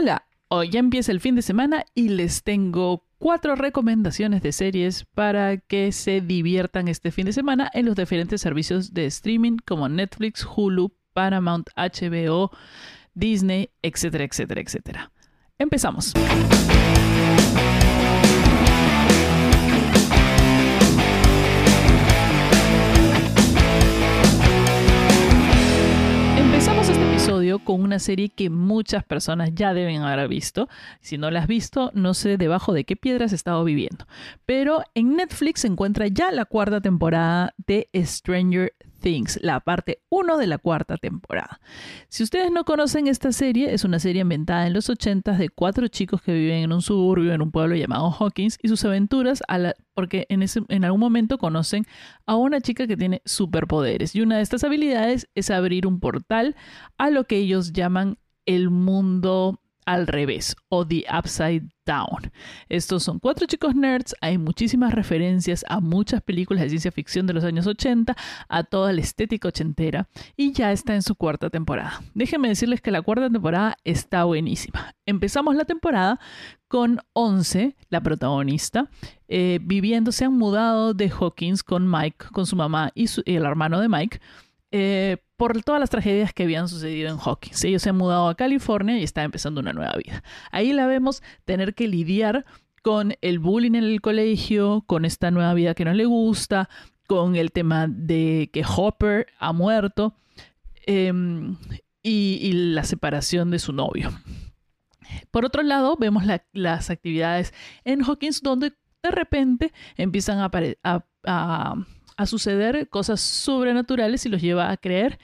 Hola, hoy ya empieza el fin de semana y les tengo cuatro recomendaciones de series para que se diviertan este fin de semana en los diferentes servicios de streaming como Netflix, Hulu, Paramount, HBO, Disney, etcétera, etcétera, etcétera. Empezamos. Con una serie que muchas personas ya deben haber visto. Si no la has visto, no sé debajo de qué piedras has estado viviendo. Pero en Netflix se encuentra ya la cuarta temporada de Stranger Things, la parte 1 de la cuarta temporada. Si ustedes no conocen esta serie, es una serie inventada en los 80 de cuatro chicos que viven en un suburbio en un pueblo llamado Hawkins y sus aventuras porque en, algún momento conocen a una chica que tiene superpoderes y una de estas habilidades es abrir un portal a lo que ellos llaman el mundo al revés o The Upside Down. Estos son cuatro chicos nerds, hay muchísimas referencias a muchas películas de ciencia ficción de los años 80, a toda la estética ochentera y ya está en su cuarta temporada. Déjenme decirles que la cuarta temporada está buenísima. Empezamos la temporada con Once, la protagonista, eh, viviendo, se han mudado de Hawkins con Mike, con su mamá y, y el hermano de Mike eh, por todas las tragedias que habían sucedido en Hawkins. Ellos se han mudado a California y está empezando una nueva vida. Ahí la vemos tener que lidiar con el bullying en el colegio, con esta nueva vida que no le gusta, con el tema de que Hopper ha muerto em, y, la separación de su novio. Por otro lado, vemos las actividades en Hawkins donde de repente empiezan a, a a suceder cosas sobrenaturales y los lleva a creer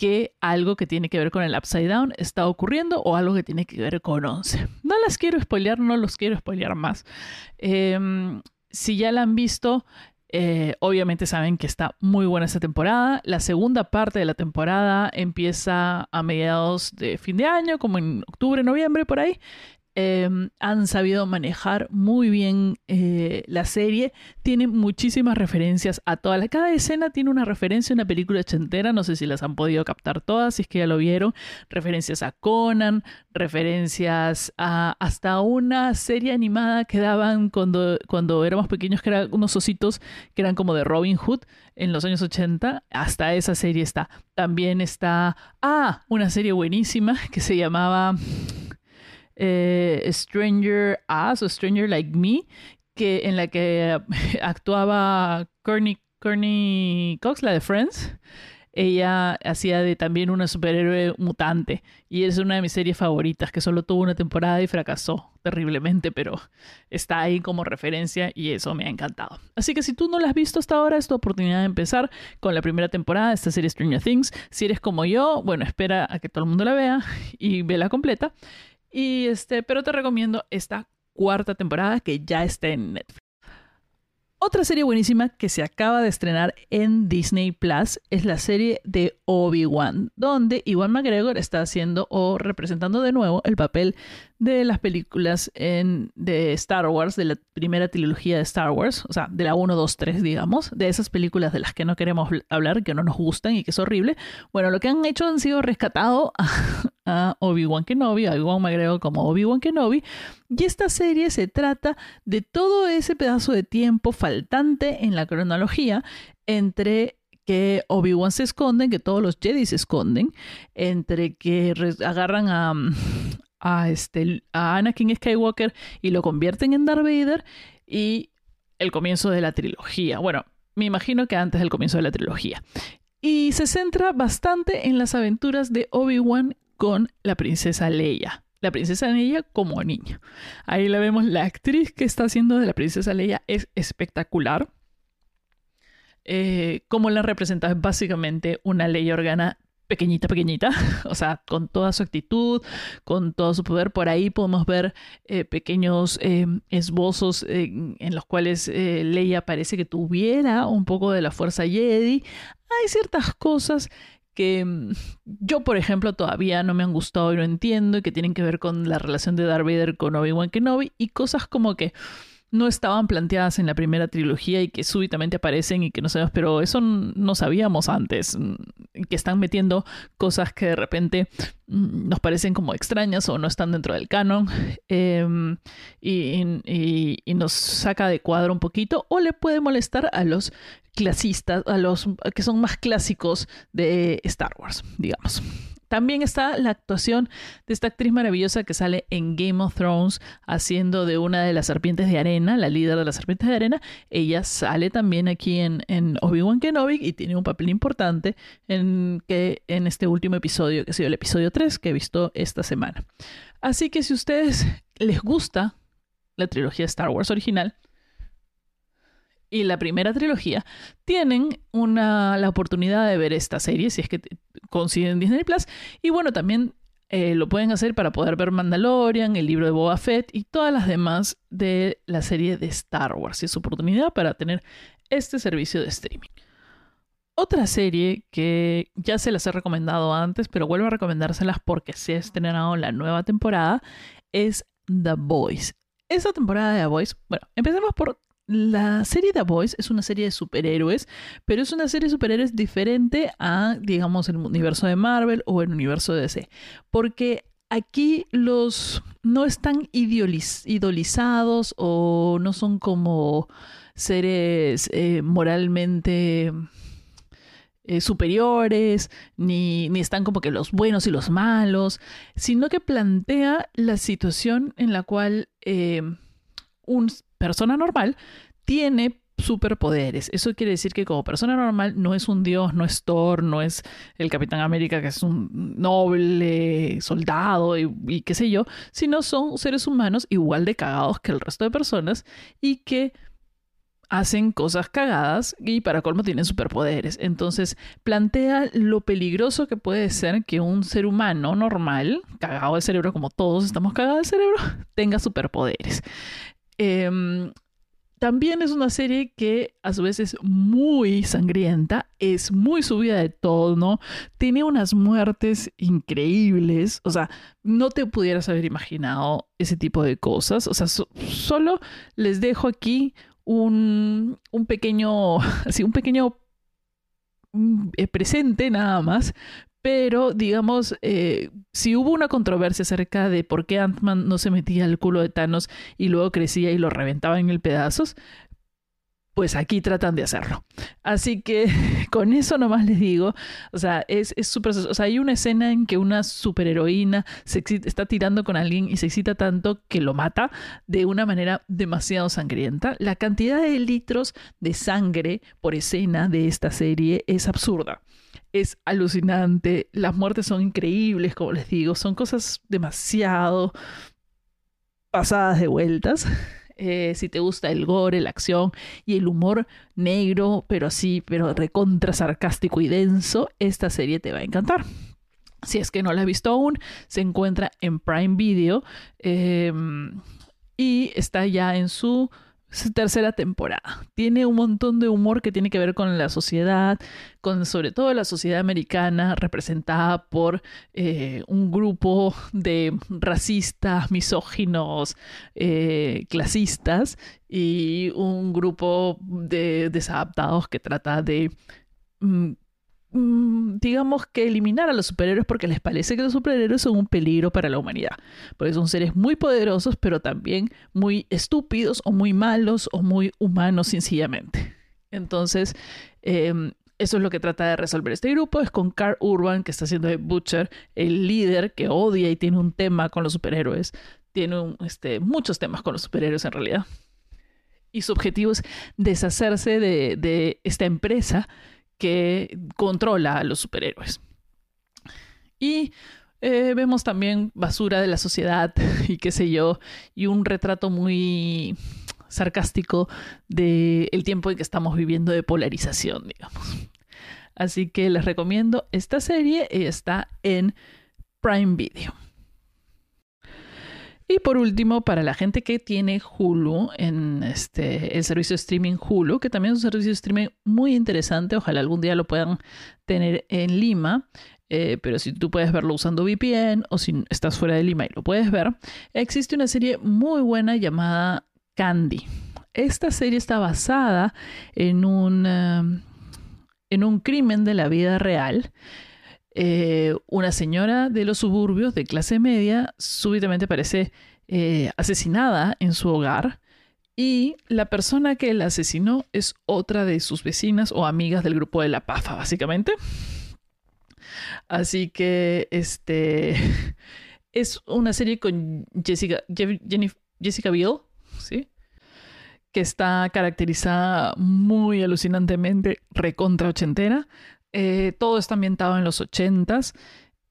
que algo que tiene que ver con el Upside Down está ocurriendo o algo que tiene que ver con 11. No las quiero spoilear, no los quiero spoilear más. Em, si ya la han visto, eh, obviamente saben que está muy buena esta temporada. La segunda parte de la temporada empieza a mediados de fin de año, como en octubre, noviembre, por ahí. Em, han sabido manejar muy bien eh, la serie. Tiene muchísimas referencias a todas. Cada escena tiene una referencia a una película ochentera. No sé si las han podido captar todas, si es que ya lo vieron. Referencias a Conan, referencias a hasta una serie animada que daban cuando, cuando éramos pequeños, que eran unos ositos que eran como de Robin Hood en los años 80. Hasta esa serie está. También está. Ah, una serie buenísima que se llamaba. Eh, Stranger Us o Stranger Like Me, que, en la que actuaba Courtney, Cox, la de Friends. Ella hacía de también una superhéroe mutante y es una de mis series favoritas que solo tuvo una temporada y fracasó terriblemente, pero está ahí como referencia y eso me ha encantado. Así que si tú no la has visto hasta ahora, es tu oportunidad de empezar con la primera temporada de esta serie Stranger Things. Si eres como yo, bueno, espera a que todo el mundo la vea y ve la completa. Y este, pero te recomiendo esta cuarta temporada que ya está en Netflix. Otra serie buenísima que se acaba de estrenar en Disney Plus es la serie de Obi-Wan, donde Iwan McGregor está haciendo o representando de nuevo el papel de las películas en, de Star Wars, de la primera trilogía de Star Wars, o sea, de la 1, 2, 3, digamos, de esas películas de las que no queremos hablar, que no nos gustan y que es horrible. Bueno, lo que han hecho han sido rescatado a, Obi-Wan Kenobi, a Iwan McGregor como Obi-Wan Kenobi, y esta serie se trata de todo ese pedazo de tiempo faltante en la cronología entre que Obi-Wan se esconde, que todos los Jedi se esconden, entre que agarran a, a, este, a Anakin Skywalker y lo convierten en Darth Vader y el comienzo de la trilogía. Bueno, me imagino que antes del comienzo de la trilogía. Y se centra bastante en las aventuras de Obi-Wan con la princesa Leia. La princesa Leia como niño. Ahí la vemos, la actriz que está haciendo de la princesa Leia es espectacular. Eh, como la representa básicamente una Leia Organa pequeñita, pequeñita, o sea, con toda su actitud, con todo su poder. Por ahí podemos ver eh, pequeños eh, esbozos en los cuales Leia parece que tuviera un poco de la fuerza Jedi. Hay ciertas cosas que mm, yo, por ejemplo, todavía no me han gustado y no entiendo, y que tienen que ver con la relación de Darth Vader con Obi-Wan Kenobi, y cosas como que no estaban planteadas en la primera trilogía y que súbitamente aparecen y que no sabemos, pero eso no sabíamos antes, que están metiendo cosas que de repente mm, nos parecen como extrañas o no están dentro del canon em, y, nos saca de cuadro un poquito o le puede molestar a los clasistas, a los que son más clásicos de Star Wars, digamos. También está la actuación de esta actriz maravillosa que sale en Game of Thrones haciendo de una de las serpientes de arena, la líder de las serpientes de arena. Ella sale también aquí en, Obi-Wan Kenobi y tiene un papel importante en, que, en este último episodio, que ha sido el episodio 3 que he visto esta semana. Así que si a ustedes les gusta la trilogía Star Wars original, y la primera trilogía, tienen la oportunidad de ver esta serie, si es que consiguen Disney Plus. Y bueno, también eh, lo pueden hacer para poder ver Mandalorian, el libro de Boba Fett y todas las demás de la serie de Star Wars. Y es oportunidad para tener este servicio de streaming. Otra serie que ya se las he recomendado antes, pero vuelvo a recomendárselas porque se ha estrenado la nueva temporada, es The Boys. Esa temporada de The Boys, bueno, empecemos por la serie The Boys es una serie de superhéroes, pero es una serie de superhéroes diferente a, digamos, el universo de Marvel o el universo de DC. Porque aquí los no están idolizados o no son como seres eh, moralmente eh, superiores, ni, ni, están como que los buenos y los malos, sino que plantea la situación en la cual eh, un persona normal tiene superpoderes. Eso quiere decir que como persona normal no es un dios, no es Thor, no es el Capitán América que es un noble soldado y, qué sé yo, sino son seres humanos igual de cagados que el resto de personas y que hacen cosas cagadas y para colmo tienen superpoderes. Entonces plantea lo peligroso que puede ser que un ser humano normal, cagado de cerebro como todos estamos cagados de cerebro, tenga superpoderes. Em, también es una serie que a su vez es muy sangrienta, es muy subida de tono, tiene unas muertes increíbles, o sea, no te pudieras haber imaginado ese tipo de cosas, o sea, solo les dejo aquí un, un pequeño, así, un pequeño mm, eh, presente nada más pero, digamos, eh, si hubo una controversia acerca de por qué Ant-Man no se metía al culo de Thanos y luego crecía y lo reventaba en pedazos, pues aquí tratan de hacerlo. Así que con eso nomás les digo, o sea, es súper... o sea, hay una escena en que una superheroína se está tirando con alguien y se excita tanto que lo mata de una manera demasiado sangrienta. La cantidad de litros de sangre por escena de esta serie es absurda es alucinante, las muertes son increíbles, como les digo, son cosas demasiado pasadas de vueltas. Eh, si te gusta el gore, la acción y el humor negro, pero así, pero recontra sarcástico y denso, esta serie te va a encantar. Si es que no la has visto aún, se encuentra en Prime Video em, y está ya en su tercera temporada. Tiene un montón de humor que tiene que ver con la sociedad, con sobre todo la sociedad americana representada por eh, un grupo de racistas, misóginos, eh, clasistas y un grupo de desadaptados que trata de Mm, digamos que eliminar a los superhéroes porque les parece que los superhéroes son un peligro para la humanidad. Porque son seres muy poderosos, pero también muy estúpidos o muy malos o muy humanos sencillamente. Entonces, em, eso es lo que trata de resolver este grupo. Es con Carl Urban, que está haciendo de Butcher, el líder que odia y tiene un tema con los superhéroes. Tiene este, muchos temas con los superhéroes en realidad. Y su objetivo es deshacerse de, de esta empresa que controla a los superhéroes. Y eh, vemos también basura de la sociedad y qué sé yo, y un retrato muy sarcástico del el tiempo en que estamos viviendo de polarización, digamos. Así que les recomiendo esta serie, está en Prime Video. Y por último, para la gente que tiene Hulu, en este, el servicio de streaming Hulu, que también es un servicio de streaming muy interesante, ojalá algún día lo puedan tener en Lima, eh, pero si tú puedes verlo usando VPN o si estás fuera de Lima y lo puedes ver, existe una serie muy buena llamada Candy. Esta serie está basada en un, um, en un crimen de la vida real. Eh, una señora de los suburbios de clase media súbitamente parece eh, asesinada en su hogar y la persona que la asesinó es otra de sus vecinas o amigas del grupo de la PAFA, básicamente. Así que este es una serie con Jessica, Jessica Biel, ¿sí? que está caracterizada muy alucinantemente recontra ochentera. Eh, todo está ambientado en los ochentas.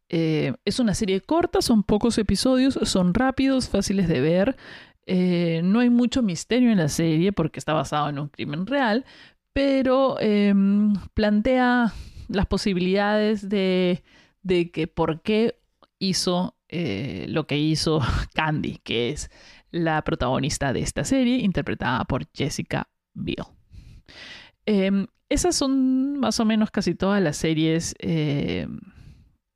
Eh, es una serie corta, son pocos episodios, son rápidos, fáciles de ver. Eh, no hay mucho misterio en la serie porque está basado en un crimen real, pero em, plantea las posibilidades de, de, que por qué hizo lo que hizo Candy, que es la protagonista de esta serie, interpretada por Jessica Biel. Em, esas son más o menos casi todas las series em,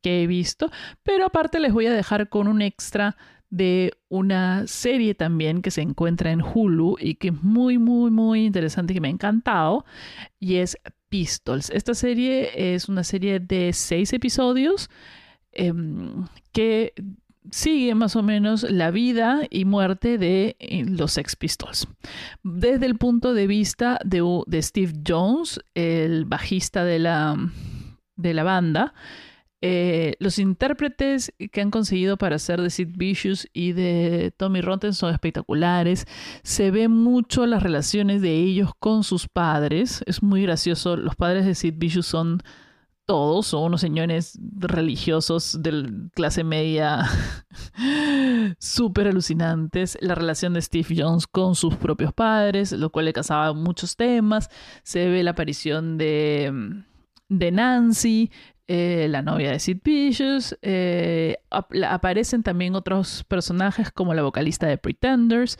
que he visto, pero aparte les voy a dejar con un extra de una serie también que se encuentra en Hulu y que es muy, muy, muy interesante y que me ha encantado, y es Pistols. Esta serie es una serie de seis episodios em, que sigue más o menos la vida y muerte de eh, los Sex Pistols. Desde el punto de vista de, Steve Jones, el bajista de la, de la banda, eh, los intérpretes que han conseguido para hacer de Sid Vicious y de Tommy Rotten son espectaculares. Se ve mucho las relaciones de ellos con sus padres. Es muy gracioso. Los padres de Sid Vicious son todos son unos señores religiosos de clase media súper alucinantes. La relación de Steve Jones con sus propios padres, lo cual le casaba muchos temas. Se ve la aparición de, de Nancy, eh, la novia de Sid Vicious. Eh, aparecen también otros personajes como la vocalista de Pretenders,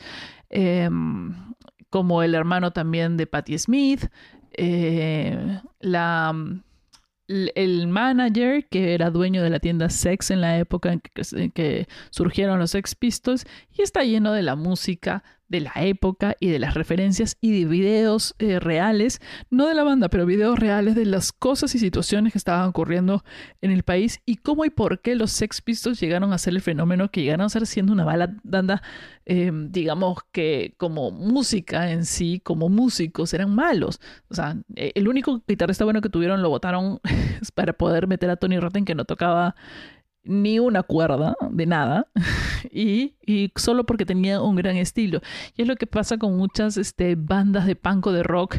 em, como el hermano también de Patti Smith, eh, la el manager, que era dueño de la tienda Sex en la época en que, surgieron los Sex Pistols, y está lleno de la música de la época y de las referencias y de videos eh, reales, no de la banda, pero videos reales de las cosas y situaciones que estaban ocurriendo en el país y cómo y por qué los Sex Pistols llegaron a ser el fenómeno que llegaron a ser siendo una banda, eh, digamos que como música en sí, como músicos, eran malos. O sea, eh, el único guitarrista bueno que tuvieron lo votaron para poder meter a Tony Rotten que no tocaba ni una cuerda de nada y, solo porque tenía un gran estilo. Y es lo que pasa con muchas este, bandas de punk o de rock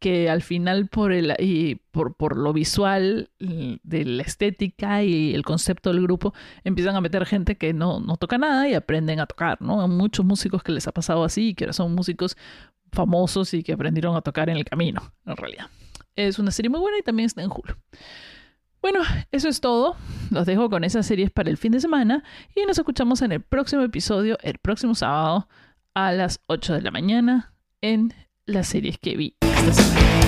que al final por, el, y por, por lo visual de la estética y el concepto del grupo empiezan a meter gente que no, no toca nada y aprenden a tocar, ¿no? Hay muchos músicos que les ha pasado así, que ahora son músicos famosos y que aprendieron a tocar en el camino, en realidad. Es una serie muy buena y también está en Hulu. Bueno, eso es todo. Los dejo con esas series para el fin de semana y nos escuchamos en el próximo episodio, el próximo sábado a las 8 de la mañana en las series que vi esta semana.